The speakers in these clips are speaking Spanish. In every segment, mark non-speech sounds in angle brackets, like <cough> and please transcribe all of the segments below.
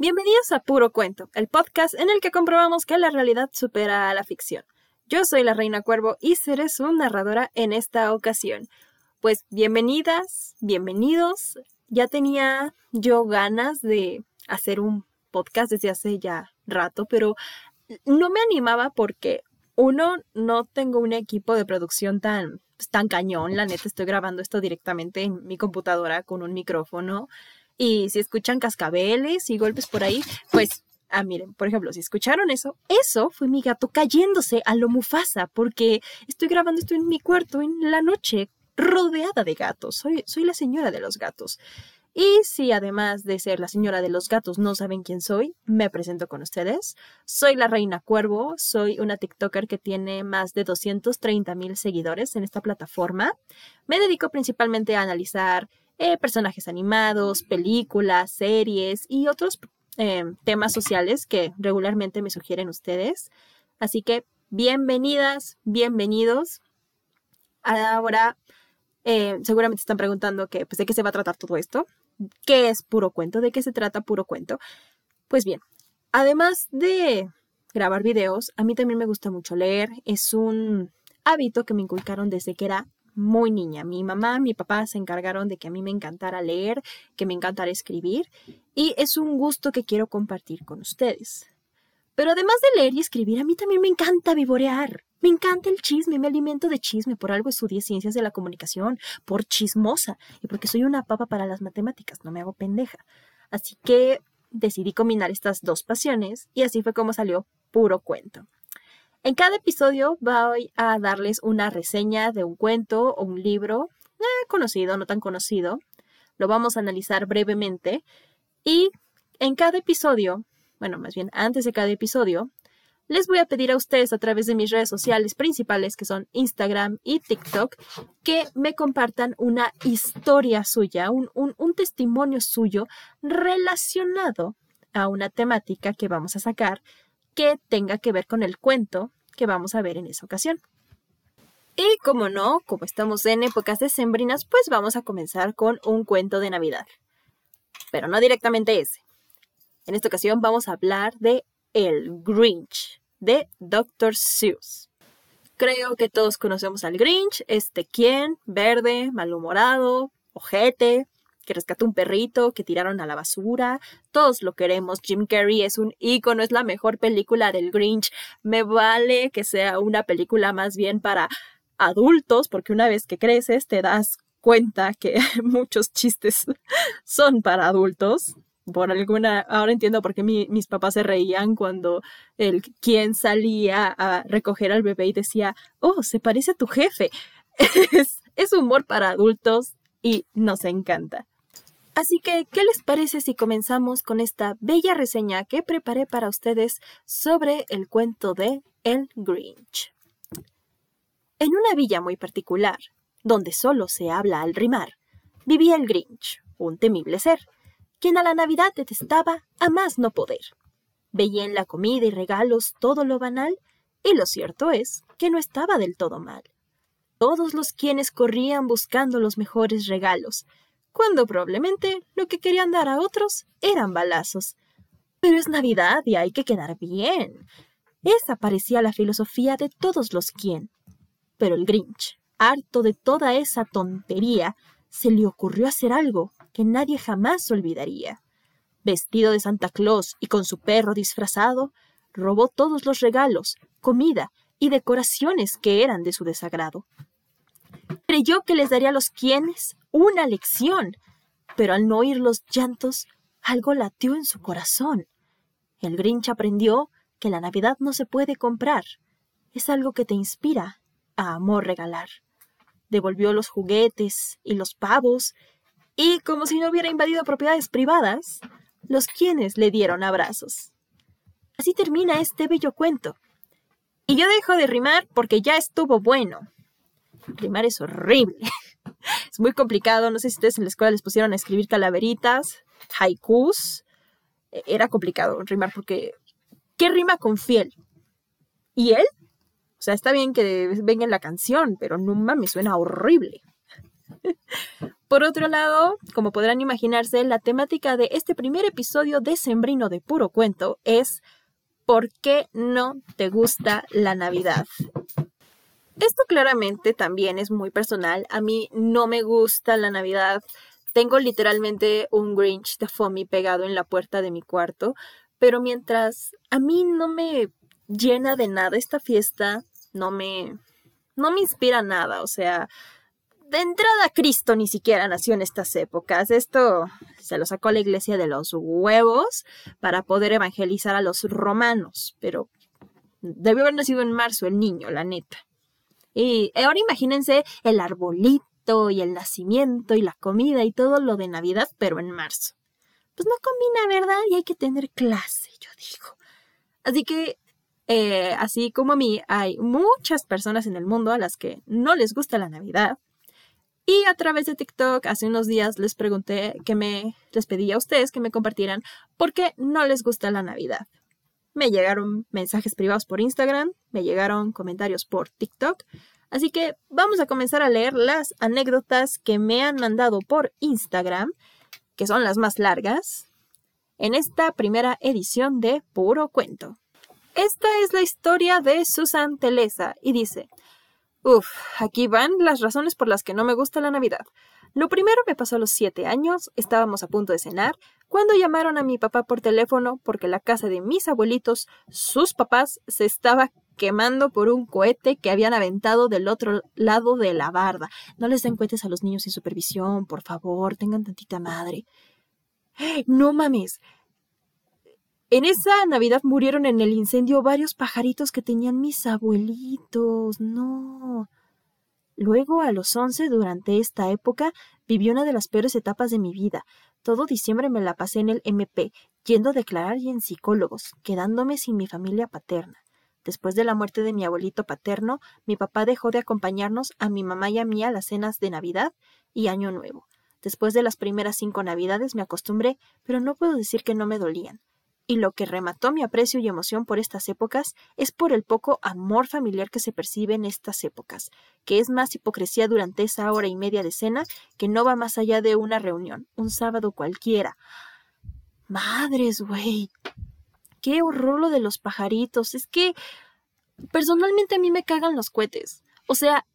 Bienvenidos a Puro Cuento, el podcast en el que comprobamos que la realidad supera a la ficción. Yo soy la Reina Cuervo y seré su narradora en esta ocasión. Pues bienvenidas, bienvenidos. Ya tenía yo ganas de hacer un podcast desde hace ya rato, pero no me animaba porque uno, no tengo un equipo de producción tan, tan cañón. La neta, estoy grabando esto directamente en mi computadora con un micrófono. Y si escuchan cascabeles y golpes por ahí, pues, ah, miren, por ejemplo, si escucharon eso, eso fue mi gato cayéndose a lo Mufasa, porque estoy grabando esto en mi cuarto en la noche, rodeada de gatos. Soy, soy la señora de los gatos. Y si además de ser la señora de los gatos no saben quién soy, me presento con ustedes. Soy la Reina Cuervo, soy una TikToker que tiene más de 230 mil seguidores en esta plataforma. Me dedico principalmente a analizar eh, personajes animados, películas, series y otros eh, temas sociales que regularmente me sugieren ustedes. Así que bienvenidas, bienvenidos. Ahora, eh, seguramente están preguntando pues, de qué se va a tratar todo esto. ¿Qué es puro cuento? ¿De qué se trata puro cuento? Pues bien, además de grabar videos, a mí también me gusta mucho leer. Es un hábito que me inculcaron desde que era muy niña. Mi mamá, mi papá se encargaron de que a mí me encantara leer, que me encantara escribir, y es un gusto que quiero compartir con ustedes. Pero además de leer y escribir, a mí también me encanta vivorear. Me encanta el chisme, me alimento de chisme, por algo estudié ciencias de la comunicación, por chismosa, y porque soy una papa para las matemáticas, no me hago pendeja. Así que decidí combinar estas dos pasiones, y así fue como salió puro cuento. En cada episodio voy a darles una reseña de un cuento o un libro, eh, conocido, no tan conocido. Lo vamos a analizar brevemente y en cada episodio, bueno, más bien antes de cada episodio, les voy a pedir a ustedes a través de mis redes sociales principales, que son Instagram y TikTok, que me compartan una historia suya, un, un testimonio suyo relacionado a una temática que vamos a sacar que tenga que ver con el cuento que vamos a ver en esa ocasión. Y como no, como estamos en épocas decembrinas, pues vamos a comenzar con un cuento de Navidad. Pero no directamente ese. En esta ocasión vamos a hablar de El Grinch, de Dr. Seuss. Creo que todos conocemos al Grinch, este quien, verde, malhumorado, ojete, que rescató un perrito, que tiraron a la basura. Todos lo queremos. Jim Carrey es un ícono, es la mejor película del Grinch. Me vale que sea una película más bien para adultos, porque una vez que creces te das cuenta que <laughs> muchos chistes <laughs> son para adultos. Por alguna, ahora entiendo por qué mis papás se reían cuando el quien salía a recoger al bebé y decía, oh, se parece a tu jefe. <laughs> Es, es humor para adultos y nos encanta. Así que, ¿qué les parece si comenzamos con esta bella reseña que preparé para ustedes sobre el cuento de El Grinch? En una villa muy particular, donde solo se habla al rimar, vivía el Grinch, un temible ser, quien a la Navidad detestaba a más no poder. Veía en la comida y regalos todo lo banal, y lo cierto es que no estaba del todo mal. Todos los quienes corrían buscando los mejores regalos, cuando probablemente lo que querían dar a otros eran balazos. Pero es Navidad y hay que quedar bien. Esa parecía la filosofía de todos los quien. Pero el Grinch, harto de toda esa tontería, se le ocurrió hacer algo que nadie jamás olvidaría. Vestido de Santa Claus y con su perro disfrazado, robó todos los regalos, comida y decoraciones que eran de su desagrado. Creyó que les daría a los quienes una lección, pero al no oír los llantos, algo latió en su corazón. El Grinch aprendió que la Navidad no se puede comprar, es algo que te inspira a amor regalar. Devolvió los juguetes y los pavos, y como si no hubiera invadido propiedades privadas, los quienes le dieron abrazos. Así termina este bello cuento. Y yo dejo de rimar porque ya estuvo bueno. Rimar es horrible. <laughs> es muy complicado. No sé si ustedes en la escuela les pusieron a escribir calaveritas, haikus. E, era complicado rimar porque ¿qué rima con fiel? ¿Y él? O sea, está bien que venga en la canción, pero no me suena horrible. <laughs> Por otro lado, como podrán imaginarse, la temática de este primer episodio de Sembrino de Puro Cuento es ¿Por qué no te gusta la Navidad? Esto claramente también es muy personal. A mí no me gusta la Navidad. Tengo literalmente un Grinch de Foamy pegado en la puerta de mi cuarto, pero mientras a mí no me llena de nada esta fiesta, no me no me inspira nada, o sea, de entrada Cristo ni siquiera nació en estas épocas. Esto se lo sacó la iglesia de los huevos para poder evangelizar a los romanos, pero debió haber nacido en marzo el niño, la neta. Y ahora imagínense el arbolito y el nacimiento y la comida y todo lo de Navidad, pero en marzo. Pues no combina, ¿verdad? Y hay que tener clase, yo digo. Así que, eh, así como a mí, hay muchas personas en el mundo a las que no les gusta la Navidad. Y a través de TikTok, hace unos días les pregunté que me, les pedí a ustedes que me compartieran por qué no les gusta la Navidad. Me llegaron mensajes privados por Instagram, me llegaron comentarios por TikTok. Así que vamos a comenzar a leer las anécdotas que me han mandado por Instagram, que son las más largas, en esta primera edición de Puro Cuento. Esta es la historia de Susan Telesa y dice, Uf, aquí van las razones por las que no me gusta la Navidad. Lo primero me pasó a los siete años, estábamos a punto de cenar, cuando llamaron a mi papá por teléfono porque la casa de mis abuelitos, sus papás, se estaba quemando por un cohete que habían aventado del otro lado de la barda. No les den cohetes a los niños sin supervisión, por favor, tengan tantita madre. No mames. En esa Navidad murieron en el incendio varios pajaritos que tenían mis abuelitos. No. Luego, a los once, durante esta época, viví una de las peores etapas de mi vida. Todo diciembre me la pasé en el MP, yendo a declarar y en psicólogos, quedándome sin mi familia paterna. Después de la muerte de mi abuelito paterno, mi papá dejó de acompañarnos a mi mamá y a mí a las cenas de Navidad y Año Nuevo. Después de las primeras cinco Navidades me acostumbré, pero no puedo decir que no me dolían y lo que remató mi aprecio y emoción por estas épocas es por el poco amor familiar que se percibe en estas épocas, que es más hipocresía durante esa hora y media de cena que no va más allá de una reunión, un sábado cualquiera. Madres, güey. Qué horror lo de los pajaritos. Es que personalmente a mí me cagan los cohetes. O sea,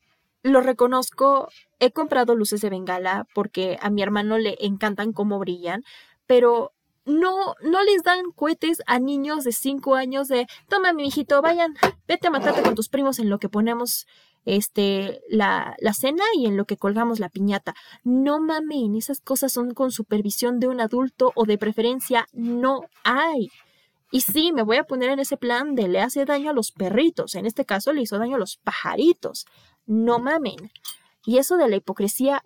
lo reconozco, he comprado luces de bengala porque a mi hermano le encantan cómo brillan, pero no, no les dan cohetes a niños de 5 años de, toma mi hijito, vayan, vete a matarte con tus primos en lo que ponemos este, la, la cena y en lo que colgamos la piñata. No mamen, esas cosas son con supervisión de un adulto o de preferencia no hay. Y sí, me voy a poner en ese plan de le hace daño a los perritos, en este caso le hizo daño a los pajaritos. No mamen. Y eso de la hipocresía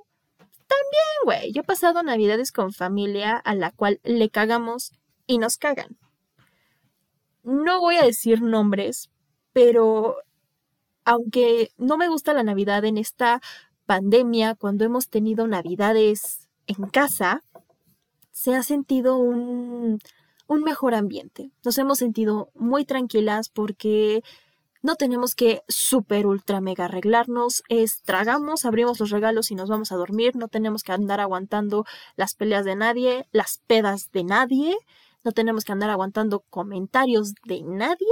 también, güey. Yo he pasado navidades con familia a la cual le cagamos y nos cagan. No voy a decir nombres, pero aunque no me gusta la Navidad en esta pandemia, cuando hemos tenido Navidades en casa, se ha sentido un, un mejor ambiente. Nos hemos sentido muy tranquilas porque no tenemos que super ultra mega arreglarnos, es tragamos, abrimos los regalos y nos vamos a dormir, no tenemos que andar aguantando las peleas de nadie, las pedas de nadie, no tenemos que andar aguantando comentarios de nadie.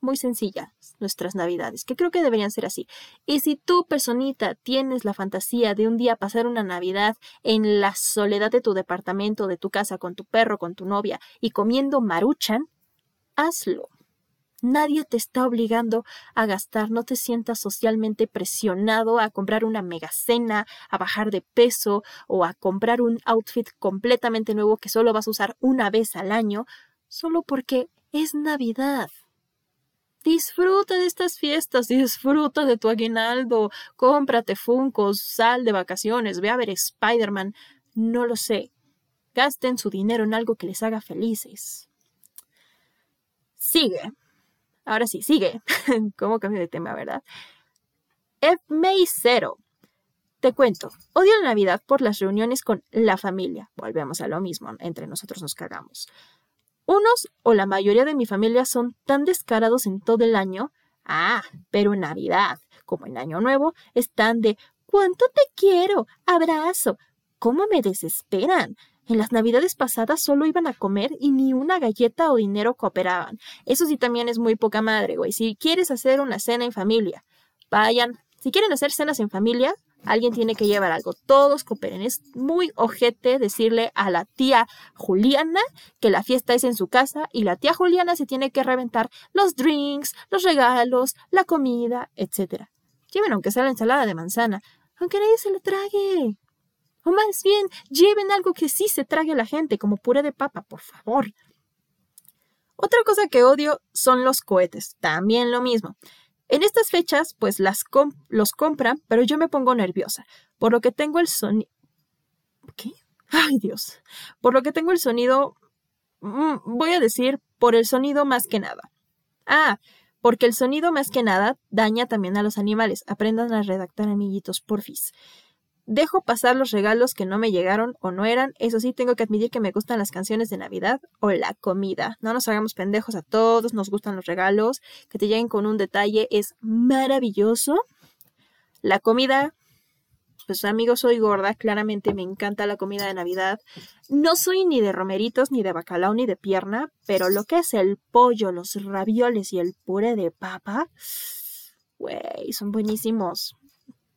Muy sencillas nuestras navidades, que creo que deberían ser así. Y si tú, personita, tienes la fantasía de un día pasar una Navidad en la soledad de tu departamento, de tu casa, con tu perro, con tu novia y comiendo maruchan, hazlo Nadie te está obligando a gastar, no te sientas socialmente presionado a comprar una megacena, a bajar de peso o a comprar un outfit completamente nuevo que solo vas a usar una vez al año, solo porque es Navidad. Disfruta de estas fiestas, disfruta de tu aguinaldo, cómprate funcos, sal de vacaciones, ve a ver Spider-Man, no lo sé. Gasten su dinero en algo que les haga felices. Sigue. Ahora sí, sigue. <laughs> ¿Cómo cambio de tema, verdad? F. May Zero. Te cuento, odio la Navidad por las reuniones con la familia. Volvemos a lo mismo, entre nosotros nos cagamos. Unos o la mayoría de mi familia son tan descarados en todo el año. Ah, pero en Navidad, como en Año Nuevo, están de ¿Cuánto te quiero? Abrazo. ¿Cómo me desesperan? En las navidades pasadas solo iban a comer y ni una galleta o dinero cooperaban. Eso sí también es muy poca madre, güey. Si quieres hacer una cena en familia, vayan. Si quieren hacer cenas en familia, alguien tiene que llevar algo. Todos cooperen. Es muy ojete decirle a la tía Juliana que la fiesta es en su casa y la tía Juliana se tiene que reventar los drinks, los regalos, la comida, etc. Lleven aunque sea la ensalada de manzana, aunque nadie se lo trague. O más bien, lleven algo que sí se trague a la gente, como puré de papa, por favor. Otra cosa que odio son los cohetes. También lo mismo. En estas fechas, pues las los compran, pero yo me pongo nerviosa, por lo que tengo el sonido... ¿Qué? Ay Dios. Por lo que tengo el sonido... Mm, voy a decir, por el sonido más que nada. Ah, porque el sonido más que nada daña también a los animales. Aprendan a redactar amiguitos, porfis. Dejo pasar los regalos que no me llegaron o no eran. Eso sí, tengo que admitir que me gustan las canciones de Navidad o la comida. No nos hagamos pendejos a todos, nos gustan los regalos. Que te lleguen con un detalle es maravilloso. La comida, pues amigos, soy gorda, claramente me encanta la comida de Navidad. No soy ni de romeritos, ni de bacalao, ni de pierna, pero lo que es el pollo, los ravioles y el puré de papa, güey, son buenísimos.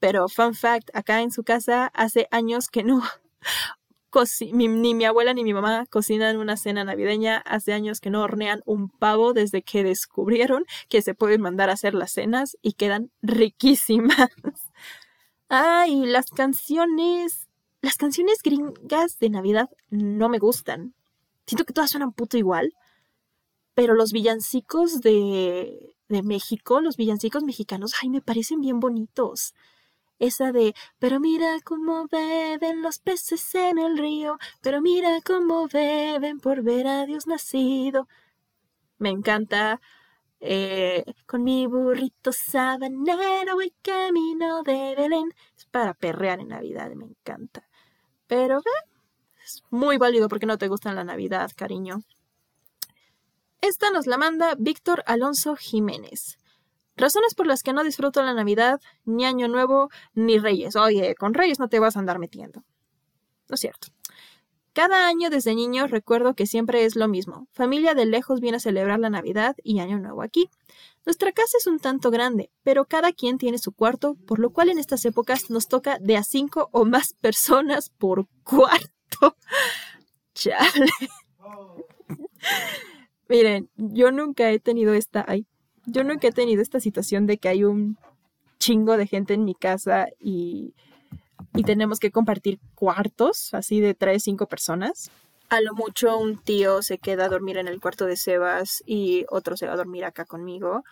Pero, fun fact, acá en su casa hace años que no. <laughs> ni mi abuela ni mi mamá cocinan una cena navideña. Hace años que no hornean un pavo desde que descubrieron que se pueden mandar a hacer las cenas y quedan riquísimas. <laughs> Ay, las canciones. Las canciones gringas de Navidad no me gustan. Siento que todas suenan puto igual. Pero los villancicos de, de México, los villancicos mexicanos, ay, me parecen bien bonitos. Esa de, pero mira cómo beben los peces en el río, pero mira cómo beben por ver a Dios nacido. Me encanta. Eh, con mi burrito sabanero voy camino de Belén. Es para perrear en Navidad, me encanta. Pero ve, es muy válido porque no te gusta la Navidad, cariño. Esta nos la manda Víctor Alonso Jiménez. Razones por las que no disfruto la Navidad, ni Año Nuevo, ni Reyes. Oye, con Reyes no te vas a andar metiendo. No es cierto. Cada año desde niño recuerdo que siempre es lo mismo. Familia de lejos viene a celebrar la Navidad y Año Nuevo aquí. Nuestra casa es un tanto grande, pero cada quien tiene su cuarto, por lo cual en estas épocas nos toca de a cinco o más <laughs> personas por cuarto. <laughs> Chale. Miren, yo nunca he tenido esta. Ay, yo nunca he tenido esta situación de que hay un chingo de gente en mi casa y, y tenemos que compartir cuartos, así de tres, cinco personas. A lo mucho un tío se queda a dormir en el cuarto de Sebas y otro se va a dormir acá conmigo.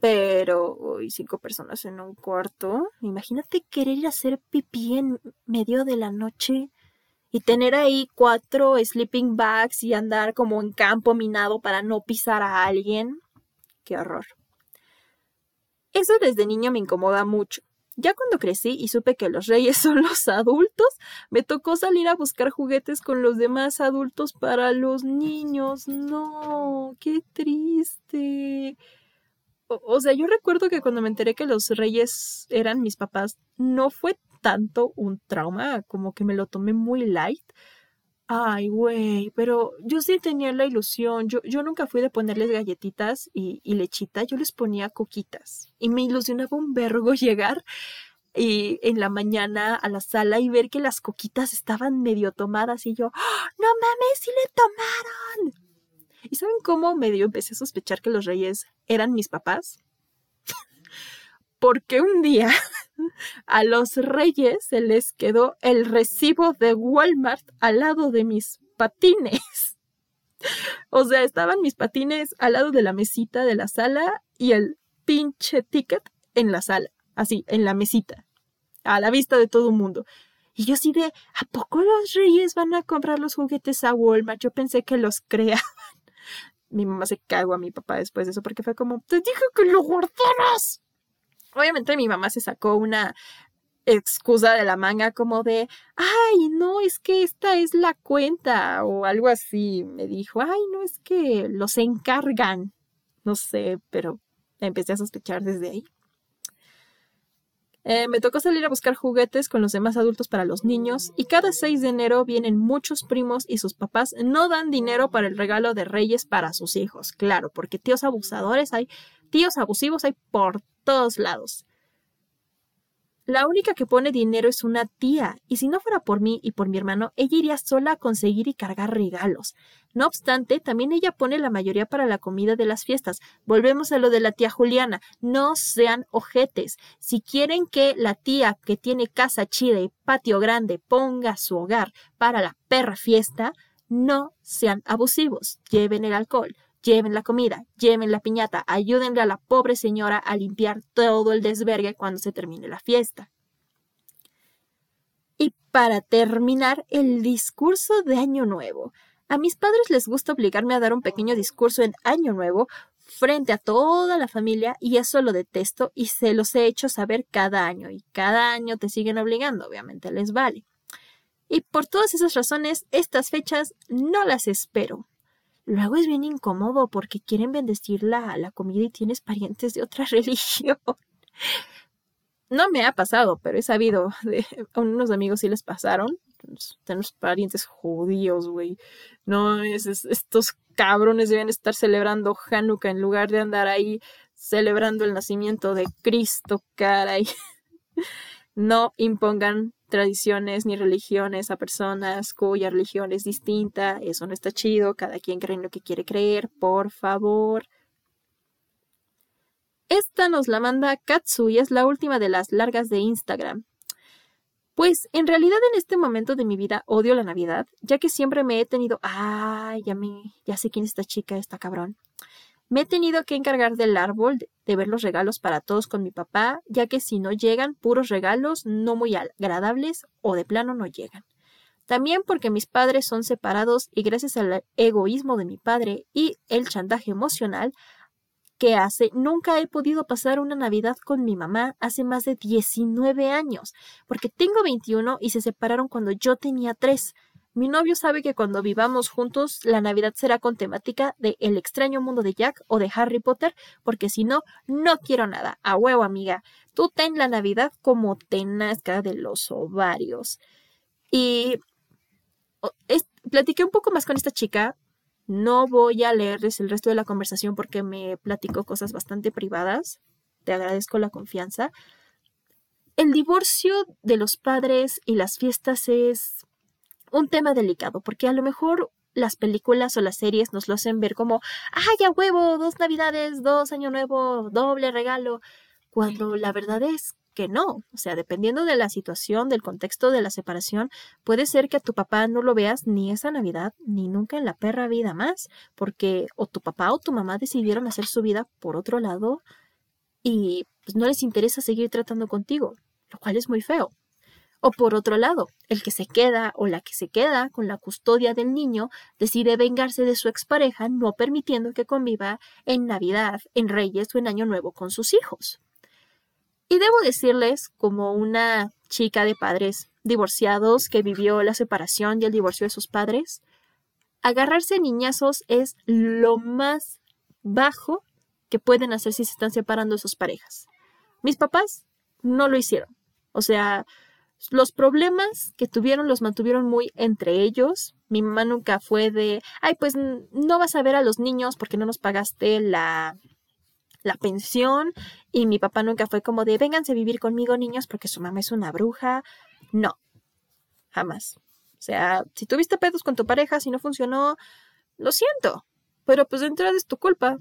Pero hoy cinco personas en un cuarto. Imagínate querer ir a hacer pipí en medio de la noche y tener ahí cuatro sleeping bags y andar como en campo minado para no pisar a alguien. Qué horror. Eso desde niño me incomoda mucho. Ya cuando crecí y supe que los reyes <laughs> son los adultos, me tocó salir a buscar juguetes con los demás adultos para los niños. No, qué triste. O, sea, yo recuerdo que cuando me enteré que los reyes eran mis papás, no fue tanto un trauma, como que me lo tomé muy light, Ay, güey, pero yo sí tenía la ilusión. Yo, yo nunca fui de ponerles galletitas y, lechita, yo les ponía coquitas. Y me ilusionaba un vergo <laughs> llegar y en la mañana a la sala y ver que las coquitas estaban medio tomadas y yo, ¡Ah! no mames, sí le tomaron. ¿Y saben cómo medio empecé a sospechar que los reyes eran mis papás? Porque un día a los reyes se les quedó el recibo de Walmart al lado de mis patines. O sea, estaban mis patines al lado de la mesita de la sala y el pinche ticket en la sala, así, en la mesita, a la vista de todo el mundo. Y yo sí de, ¿a poco los reyes van a comprar los juguetes a Walmart? Yo pensé que los creaban. Mi mamá se cagó a mi papá después de eso porque fue como, te dije que lo guardaras. Obviamente mi mamá se sacó una excusa de la manga como de, ay, no, es que esta es la cuenta o algo así. Me dijo, ay, no, es que los encargan. No sé, pero empecé a sospechar desde ahí. Eh, me tocó salir a buscar juguetes con los demás adultos para los niños y cada 6 de enero vienen muchos primos y sus papás no dan dinero para el regalo de reyes para sus hijos, claro, porque tíos abusadores hay, tíos abusivos hay por todos lados. La única que pone dinero es una tía, y si no fuera por mí y por mi hermano, ella iría sola a conseguir y cargar regalos. No obstante, también ella pone la mayoría para la comida de las fiestas. Volvemos a lo de la tía Juliana. No sean ojetes. Si quieren que la tía que tiene casa chida y patio grande ponga su hogar para la perra fiesta, no sean abusivos. Lleven el alcohol, lleven la comida, lleven la piñata, ayúdenle a la pobre señora a limpiar todo el desvergue cuando se termine la fiesta. Y para terminar, el discurso de Año Nuevo. A mis padres les gusta obligarme a dar un pequeño discurso en Año Nuevo frente a toda la familia y eso lo detesto y se los he hecho saber cada año y cada año te siguen obligando, obviamente les vale. Y por todas esas razones, estas fechas no las espero. Luego es bien incómodo porque quieren bendecir la, comida y tienes parientes de otra <laughs> religión. No me ha pasado, pero he sabido de a unos amigos sí les pasaron. Tenemos parientes judíos, güey. No, es, estos cabrones deben estar celebrando Hanukkah en lugar de andar ahí celebrando el nacimiento de Cristo, caray. <laughs> No impongan tradiciones ni religiones a personas cuya religión es distinta. Eso no está chido. Cada quien cree en lo que quiere creer. Por favor. Esta nos la manda Katsu y es la última de las largas de Instagram. Pues en realidad en este momento de mi vida odio la Navidad, ya que siempre me he tenido, ay, ya me, ya sé quién es esta chica, esta cabrón. Me he tenido que encargar del árbol, de, ver los regalos para todos con mi papá, ya que si no llegan puros regalos no muy agradables o de plano no llegan. También porque mis padres son separados y gracias al egoísmo de mi padre y el chantaje emocional que hace, nunca he podido pasar una Navidad con mi mamá hace más de 19 años, porque tengo 21 y se separaron cuando yo tenía 3. Mi novio sabe que cuando vivamos juntos la Navidad será con temática de El extraño mundo de Jack o de Harry Potter, porque si no, no quiero nada. A huevo, amiga. Tú ten la Navidad como te nazca de los ovarios. Y platiqué un poco más con esta chica. No voy a leerles el resto de la conversación porque me platicó cosas bastante privadas. Te agradezco la confianza. El divorcio de los padres y las fiestas es un tema delicado, porque a lo mejor las películas o las series nos lo hacen ver como, ¡ay, a huevo! Dos navidades, dos año nuevo, doble regalo, cuando la verdad es que no. O sea, dependiendo de la situación, del contexto de la separación, puede ser que a tu papá no lo veas ni esa Navidad, ni nunca en la perra vida más, porque o tu papá o tu mamá decidieron hacer su vida por otro lado y pues no les interesa seguir tratando contigo, lo cual es muy feo. O por otro lado, el que se queda o la que se queda con la custodia del niño decide vengarse de su expareja no permitiendo que conviva en Navidad, en Reyes o en Año Nuevo con sus hijos. Y debo decirles, como una chica de padres divorciados que vivió la separación y el divorcio de sus padres, agarrarse niñazos es lo más bajo que pueden hacer si se están separando de sus parejas. Mis papás no lo hicieron. O sea, los problemas que tuvieron los mantuvieron muy entre ellos. Mi mamá nunca fue de, ay, pues no vas a ver a los niños porque no nos pagaste la, la pensión. Y mi papá nunca fue como de, vénganse a vivir conmigo niños porque su mamá es una bruja. No, jamás. O sea, si tuviste pedos con tu pareja, si no funcionó, lo siento. Pero pues de entrada es tu culpa.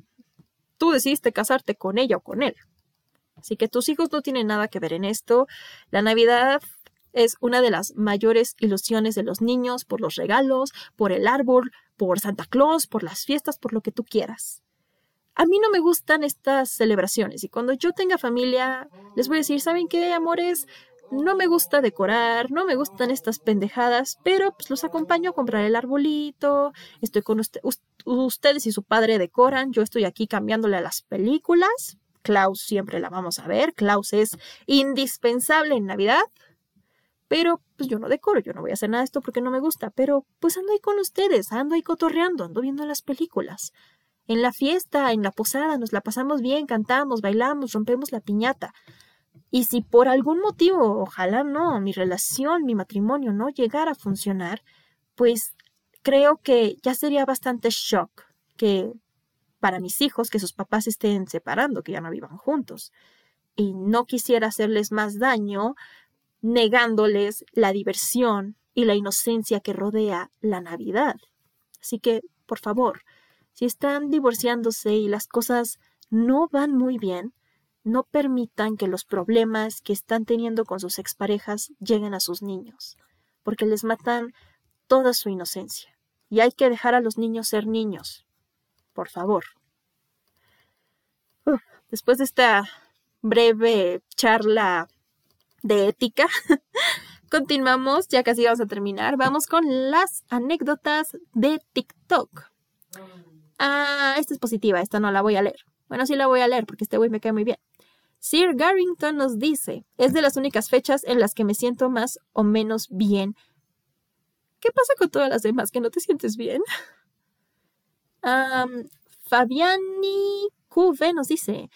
Tú decidiste casarte con ella o con él. Así que tus hijos no tienen nada que ver en esto. La Navidad es una de las mayores ilusiones de los niños por los regalos, por el árbol, por Santa Claus, por las fiestas, por lo que tú quieras. A mí no me gustan estas celebraciones y cuando yo tenga familia les voy a decir, ¿saben qué, amores? No me gusta decorar, no me gustan estas pendejadas, pero pues los acompaño a comprar el arbolito, estoy con ustedes y su padre decoran, yo estoy aquí cambiándole a las películas. Klaus siempre la vamos a ver, Klaus es indispensable en Navidad, pero pues yo no decoro, yo no voy a hacer nada de esto porque no me gusta, pero pues ando ahí con ustedes, ando ahí cotorreando, ando viendo las películas. En la fiesta, en la posada, nos la pasamos bien, cantamos, bailamos, rompemos la piñata. Y si por algún motivo, ojalá no, mi relación, mi matrimonio no llegara a funcionar, pues creo que ya sería bastante shock que para mis hijos que sus papás estén separando, que ya no vivan juntos. Y no quisiera hacerles más daño negándoles la diversión y la inocencia que rodea la Navidad. Así que, por favor, si están divorciándose y las cosas no van muy bien, no permitan que los problemas que están teniendo con sus exparejas lleguen a sus niños, porque les matan toda su inocencia. Y hay que dejar a los niños ser niños. Por favor. después de esta breve charla de ética, <laughs> continuamos, ya casi vamos a terminar. Vamos con las anécdotas de TikTok. Ah, esta es positiva, esta no la voy a leer. Bueno, sí la voy a leer porque este güey me cae muy bien. Sir Garrington nos dice, es de las únicas fechas en las que me siento más o menos bien. ¿Qué pasa con todas las demás que no te sientes bien? <laughs> Fabiani QV nos dice,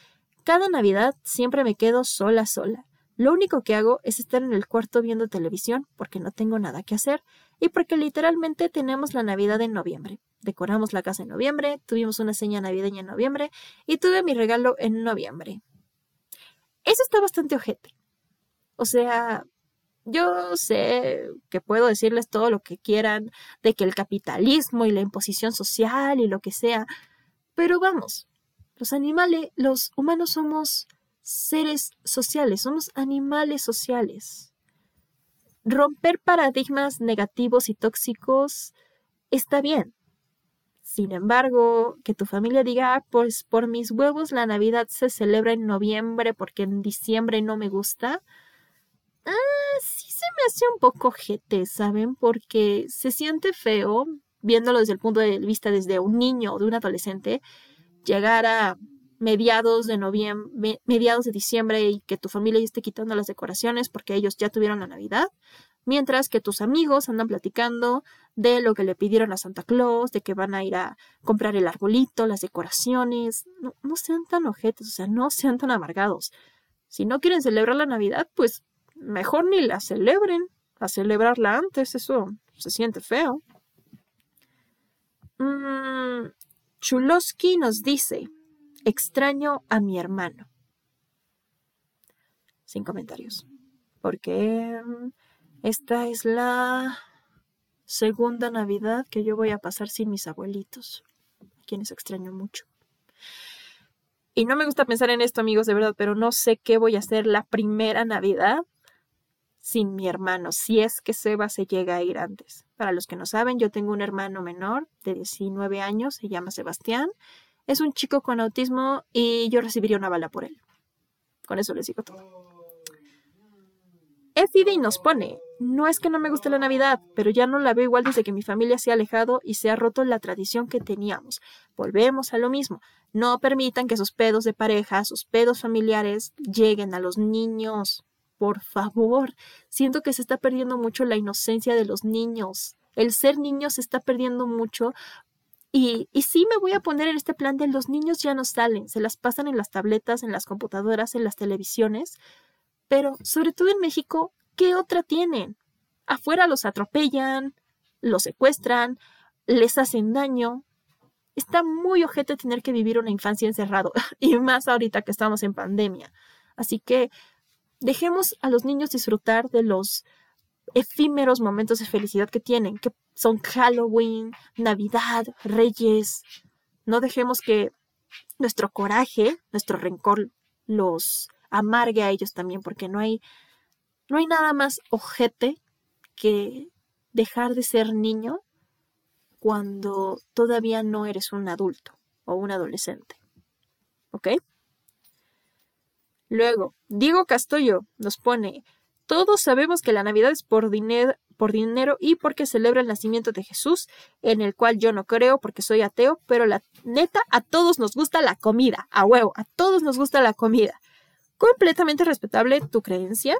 cada Navidad siempre me quedo sola sola. Lo único que hago es estar en el cuarto viendo televisión porque no tengo nada que hacer y porque literalmente tenemos la Navidad en noviembre. Decoramos la casa en noviembre, tuvimos una seña navideña en noviembre y tuve mi regalo en noviembre. Eso está bastante ojete. O sea, yo sé que puedo decirles todo lo que quieran de que el capitalismo y la imposición social y lo que sea, pero vamos, los animales, los humanos somos seres sociales, somos animales sociales. Romper paradigmas negativos y tóxicos está bien, sin embargo, que tu familia diga, ah, pues por mis huevos la Navidad se celebra en noviembre porque en diciembre no me gusta. Ah, sí se me hace un poco jete, ¿saben? Porque se siente feo, viéndolo desde el punto de vista desde un niño o de un adolescente, llegar a mediados de mediados de diciembre y que tu familia ya esté quitando las decoraciones porque ellos ya tuvieron la Navidad mientras que tus amigos andan platicando de lo que le pidieron a Santa Claus, de que van a ir a comprar el arbolito, las decoraciones. No, no sean tan ojetes, o sea, no sean tan amargados. Si no quieren celebrar la Navidad, pues mejor ni la celebren. A celebrarla antes, eso se siente feo. Mm, Chulosky nos dice, extraño a mi hermano. Sin comentarios. Porque esta es la segunda Navidad que yo voy a pasar sin mis abuelitos, a quienes extraño mucho. Y no me gusta pensar en esto, amigos, de verdad, pero no sé qué voy a hacer la primera Navidad sin mi hermano, si es que Seba se llega a ir antes. Para los que no saben, yo tengo un hermano menor de 19 años, se llama Sebastián. Es un chico con autismo y yo recibiría una bala por él. Con eso les digo todo. FID nos pone, no es que no me guste la Navidad, pero ya no la veo igual desde que mi familia se ha alejado y se ha roto la tradición que teníamos. Volvemos a lo mismo. No permitan que sus pedos de pareja, sus pedos familiares lleguen a los niños. Por favor, siento que se está perdiendo mucho la inocencia de los niños. El ser niño se está perdiendo mucho y, y, sí me voy a poner en este plan de los niños ya no salen, se las pasan en las tabletas, en las computadoras, en las televisiones. Pero, sobre todo en México, ¿qué otra tienen? Afuera los atropellan, los secuestran, les hacen daño. Está muy ojete tener que vivir una infancia encerrado, <laughs> y más ahorita que estamos en pandemia. Así que dejemos a los niños disfrutar de los efímeros momentos de felicidad que tienen, que son Halloween, Navidad, Reyes. No dejemos que nuestro coraje, nuestro rencor los amargue a ellos también, porque no hay, no hay nada más ojete que dejar de ser niño cuando todavía no eres un adulto o un adolescente. ¿Ok? Luego, Diego Castoyo nos pone, todos sabemos que la Navidad es por dinero, por dinero y porque celebra el nacimiento de Jesús, en el cual yo no creo porque soy ateo, pero la neta, a todos nos gusta la comida, a huevo, a todos nos gusta la comida completamente respetable tu creencia.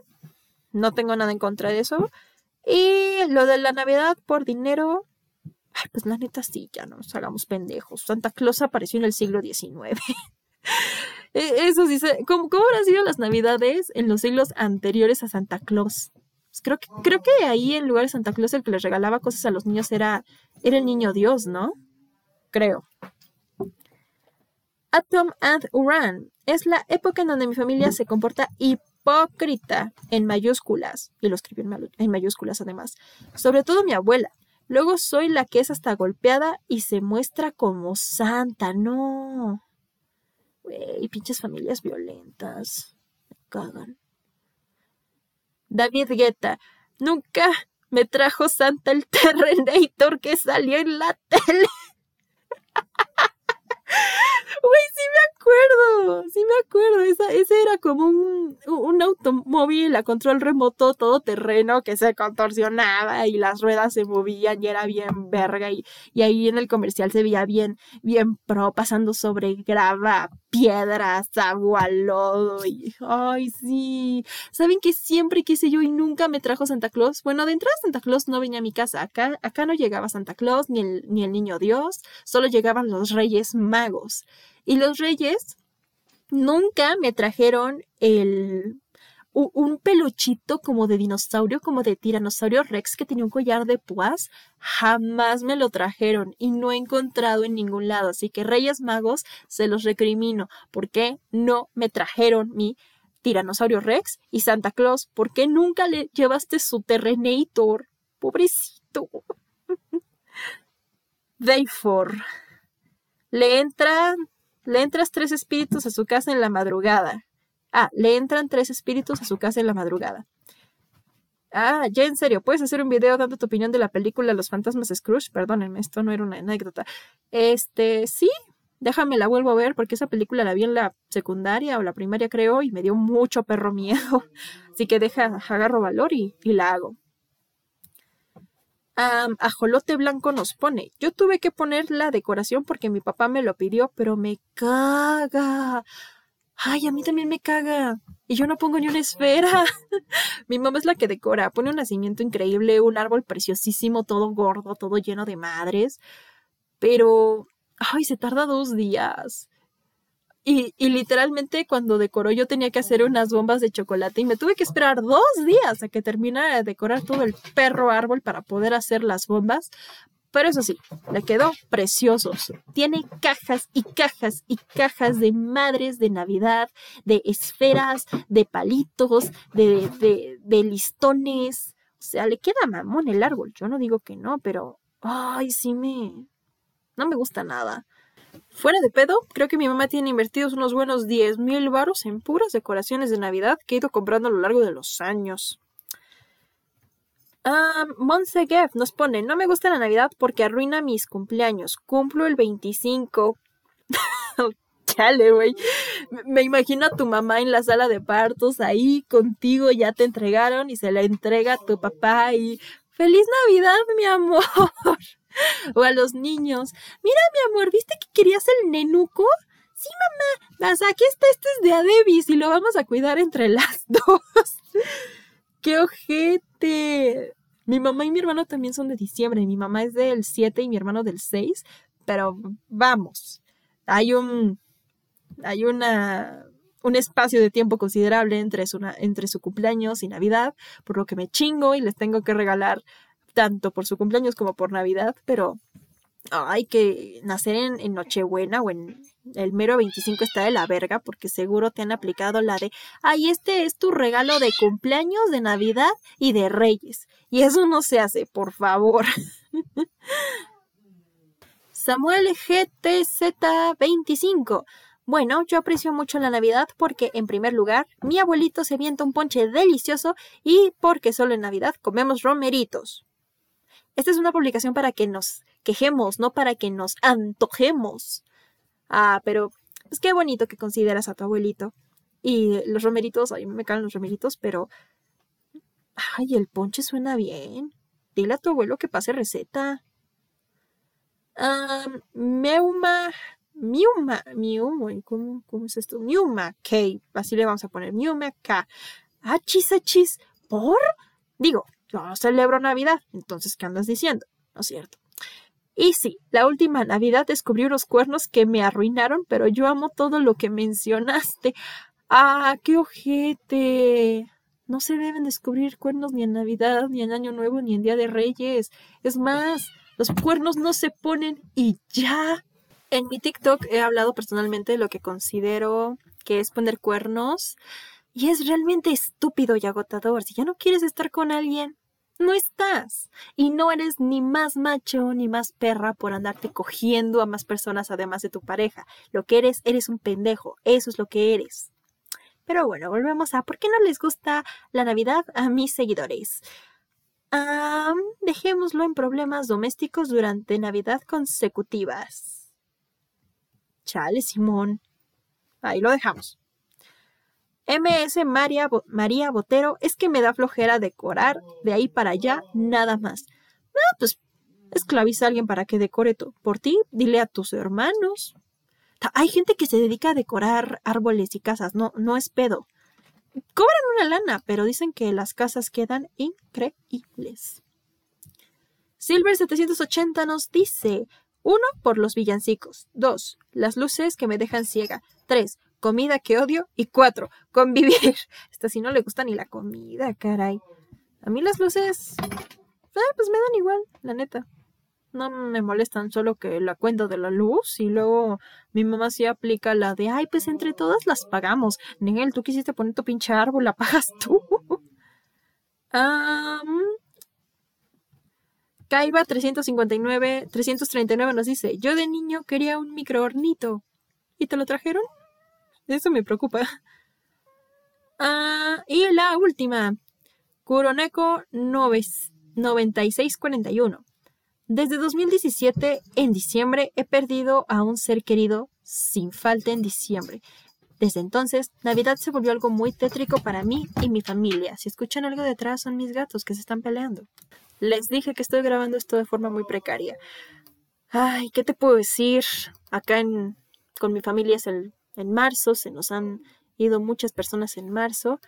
No tengo nada en contra de eso. Y lo de la Navidad por dinero, pues la neta sí, ya no nos hagamos pendejos. Santa Claus apareció en el siglo XIX. <laughs> E, eso sí, ¿cómo, ¿cómo habrán sido las navidades en los siglos anteriores a Santa Claus? Pues creo que, creo que ahí en lugar de Santa Claus el que les regalaba cosas a los niños era, era el niño Dios, ¿no? Creo. Atom and Uran es la época en donde mi familia se comporta hipócrita en mayúsculas, y lo escribió en mayúsculas además, sobre todo mi abuela. Luego soy la que es hasta golpeada y se muestra como santa, no. Güey, pinches familias violentas. Me cagan. David Guetta, nunca me trajo Santa el Terrenator que salió en la tele. <laughs> Güey, sí me acuerdo, sí me acuerdo. Esa, ese era como un, un automóvil a control remoto todoterreno que se contorsionaba y las ruedas se movían y era bien verga. Y, y ahí en el comercial se veía bien, bien pro, pasando sobre grava, piedras, agua, lodo. Y, ay, sí. ¿Saben que siempre quise yo y nunca me trajo Santa Claus? Bueno, de entrada Santa Claus no venía a mi casa. Acá, acá no llegaba Santa Claus ni el, ni el niño Dios, solo llegaban los Reyes Magos. Y los reyes nunca me trajeron el un peluchito como de dinosaurio, como de tiranosaurio rex que tenía un collar de púas, jamás me lo trajeron y no he encontrado en ningún lado. Así que Reyes Magos se los recrimino. ¿Por qué no me trajeron mi tiranosaurio rex? Y Santa Claus, ¿por qué nunca le llevaste su Terrenator? Pobrecito. <laughs> Day 4. Le entran le entras tres espíritus a su casa en la madrugada. Ah, le entran tres espíritus a su casa en la madrugada. Ah, ya en serio, ¿puedes hacer un video dando tu opinión de la película Los fantasmas Scrooge? Perdónenme, esto no era una anécdota. Este, sí, déjame la vuelvo a ver porque esa película la vi en la secundaria o la primaria creo y me dio mucho perro miedo. <laughs> Así que deja, agarro valor y, y la hago ajolote blanco nos pone. Yo tuve que poner la decoración porque mi papá me lo pidió, pero me caga. Ay, a mí también me caga. Y yo no pongo ni una esfera. <laughs> mi mamá es la que decora. Pone un nacimiento increíble, un árbol preciosísimo, todo gordo, todo lleno de madres. Pero, ay, se tarda dos días. Y, literalmente cuando decoró yo tenía que hacer unas bombas de chocolate y me tuve que esperar dos días a que terminara de decorar todo el perro árbol para poder hacer las bombas. Pero eso sí, le quedó precioso. Tiene cajas y cajas y cajas de madres de Navidad, de esferas, de palitos, de, de, de listones. O sea, le queda mamón el árbol. Yo no digo que no, pero... Ay, sí me... No me gusta nada. Fuera de pedo, creo que mi mamá tiene invertidos unos buenos 10 mil varos en puras decoraciones de Navidad que he ido comprando a lo largo de los años. Um, Monse nos pone, no me gusta la Navidad porque arruina mis cumpleaños. Cumplo el 25. <laughs> Chale, güey. Me imagino a tu mamá en la sala de partos ahí contigo, ya te entregaron y se la entrega a tu papá y ¡Feliz Navidad, mi amor! <laughs> o a los niños. Mira, mi amor, ¿viste que querías el nenuco? Sí, mamá. Aquí está, este es de Adebis y lo vamos a cuidar entre las <laughs> dos. ¡Qué ojete! Mi mamá y mi hermano también son de diciembre. Mi mamá es del 7 y mi hermano del 6. Pero vamos, hay un. Hay una. Un espacio de tiempo considerable entre su, entre su cumpleaños y Navidad, por lo que me chingo y les tengo que regalar tanto por su cumpleaños como por Navidad, pero hay que nacer en, Nochebuena o en el mero 25 está de la verga porque seguro te han aplicado la de, ay, este es tu regalo de cumpleaños, de Navidad y de Reyes. Y eso no se hace, por favor. <laughs> Samuel GTZ25. Bueno, yo aprecio mucho la Navidad porque, en primer lugar, mi abuelito se avienta un ponche delicioso y porque solo en Navidad comemos romeritos. Esta es una publicación para que nos quejemos, no para que nos antojemos. Ah, pero es pues, qué bonito que consideras a tu abuelito. Y los romeritos, ay, me caen los romeritos, pero... Ay, el ponche suena bien. Dile a tu abuelo que pase receta. Um, meuma, miuma, miuma, ¿cómo, ¿cómo, es esto? Miuma K, así le vamos a poner, miuma K. Achis, achis, ¿por? Digo, yo no celebro Navidad, entonces, ¿qué andas diciendo? ¿No es cierto? Y sí, la última Navidad descubrí unos cuernos que me arruinaron, pero yo amo todo lo que mencionaste. ¡Ah, qué ojete! No se deben descubrir cuernos ni en Navidad, ni en Año Nuevo, ni en Día de Reyes. Es más, los cuernos no se ponen y ya. En mi TikTok he hablado personalmente de lo que considero que es poner cuernos. Y es realmente estúpido y agotador. Si ya no quieres estar con alguien, no estás. Y no eres ni más macho ni más perra por andarte cogiendo a más personas además de tu pareja. Lo que eres, eres un pendejo. Eso es lo que eres. Pero bueno, volvemos a ¿por qué no les gusta la Navidad a mis seguidores? dejémoslo en problemas domésticos durante Navidad consecutivas. Chale, Simón. Ahí lo dejamos. MS María, María Botero, es que me da flojera decorar de ahí para allá, nada más. Ah, pues esclaviza a alguien para que decore por ti, dile a tus hermanos. Hay gente que se dedica a decorar árboles y casas, no, no es pedo. Cobran una lana, pero dicen que las casas quedan increíbles. Silver780 nos dice: 1. Por los villancicos. 2. Las luces que me dejan ciega. 3 comida que odio y cuatro, convivir. <laughs> Esta si no le gusta ni la comida, caray. A mí las luces, eh, pues me dan igual, la neta. No me molestan solo que la cuenta de la luz y luego mi mamá sí aplica la de, ay, pues entre todas las pagamos. Nigel, tú quisiste poner tu pinche árbol, la pagas tú. <laughs> um, Kaiba 359, 339 nos dice, yo de niño quería un microhornito. ¿Y te lo trajeron? Eso me preocupa. Ah, y la última. Kuroneko 9641. Desde 2017, en diciembre, he perdido a un ser querido sin falta en diciembre. Desde entonces, Navidad se volvió algo muy tétrico para mí y mi familia. Si escuchan algo detrás, son mis gatos que se están peleando. Les dije que estoy grabando esto de forma muy precaria. Ay, ¿qué te puedo decir? Acá en, con mi familia es el en marzo, se nos han ido muchas personas en marzo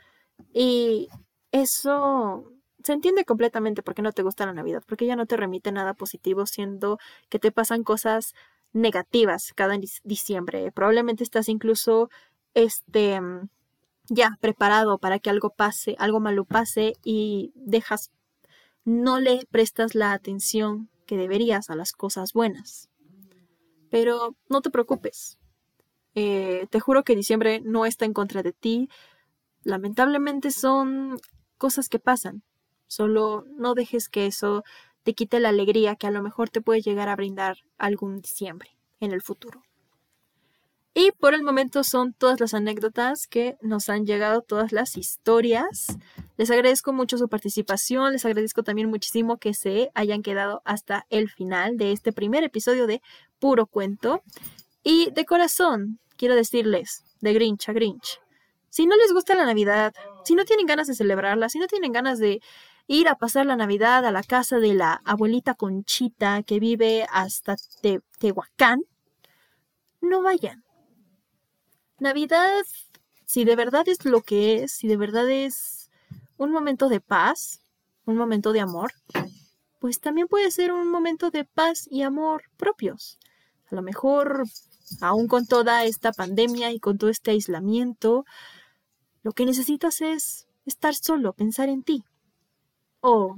y eso se entiende completamente porque no te gusta la Navidad, porque ya no te remite nada positivo, siendo que te pasan cosas negativas cada diciembre. Probablemente estás incluso este ya preparado para que algo pase, algo malo pase y dejas no le prestas la atención que deberías a las cosas buenas. Pero no te preocupes, eh, te juro que diciembre no está en contra de ti. Lamentablemente son cosas que pasan. Solo no dejes que eso te quite la alegría que a lo mejor te puede llegar a brindar algún diciembre en el futuro. Y por el momento son todas las anécdotas que nos han llegado, todas las historias. Les agradezco mucho su participación, les agradezco también muchísimo que se hayan quedado hasta el final de este primer episodio de Puro Cuento. Y de corazón, quiero decirles, de Grinch a Grinch, si no les gusta la Navidad, si no tienen ganas de celebrarla, si no tienen ganas de ir a pasar la Navidad a la casa de la abuelita Conchita que vive hasta Tehuacán, no vayan. Navidad, si de verdad es lo que es, si de verdad es un momento de paz, un momento de amor, pues también puede ser un momento de paz y amor propios. A lo mejor aún con toda esta pandemia y con todo este aislamiento, lo que necesitas es estar solo, pensar en ti. O,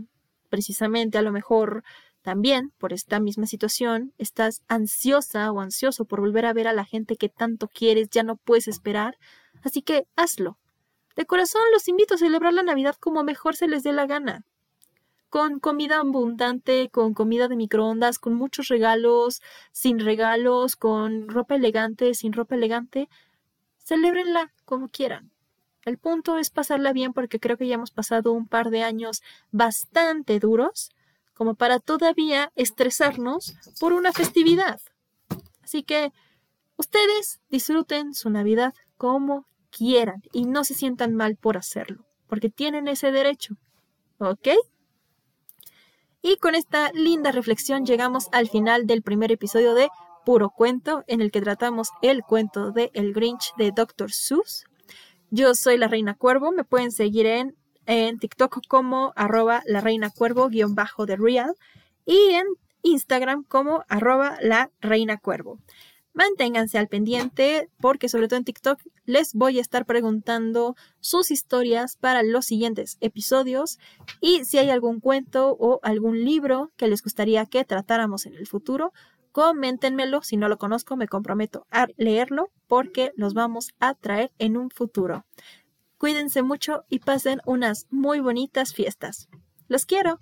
precisamente, a lo mejor también, por esta misma situación, estás ansiosa o ansioso por volver a ver a la gente que tanto quieres, ya no puedes esperar, así que hazlo. De corazón los invito a celebrar la Navidad como mejor se les dé la gana con comida abundante, con comida de microondas, con muchos regalos, sin regalos, con ropa elegante, sin ropa elegante. Celébrenla como quieran. El punto es pasarla bien porque creo que ya hemos pasado un par de años bastante duros como para todavía estresarnos por una festividad. Así que ustedes disfruten su Navidad como quieran y no se sientan mal por hacerlo, porque tienen ese derecho. ¿Ok? Y con esta linda reflexión llegamos al final del primer episodio de Puro Cuento, en el que tratamos el cuento de El Grinch de Dr. Seuss. Yo soy la Reina Cuervo, me pueden seguir en, en TikTok como arroba la Reina Cuervo guion bajo de Real y en Instagram como arroba la reina cuervo. Manténganse al pendiente porque sobre todo en TikTok les voy a estar preguntando sus historias para los siguientes episodios y si hay algún cuento o algún libro que les gustaría que tratáramos en el futuro, coméntenmelo. Si no lo conozco, me comprometo a leerlo porque los vamos a traer en un futuro. Cuídense mucho y pasen unas muy bonitas fiestas. Los quiero.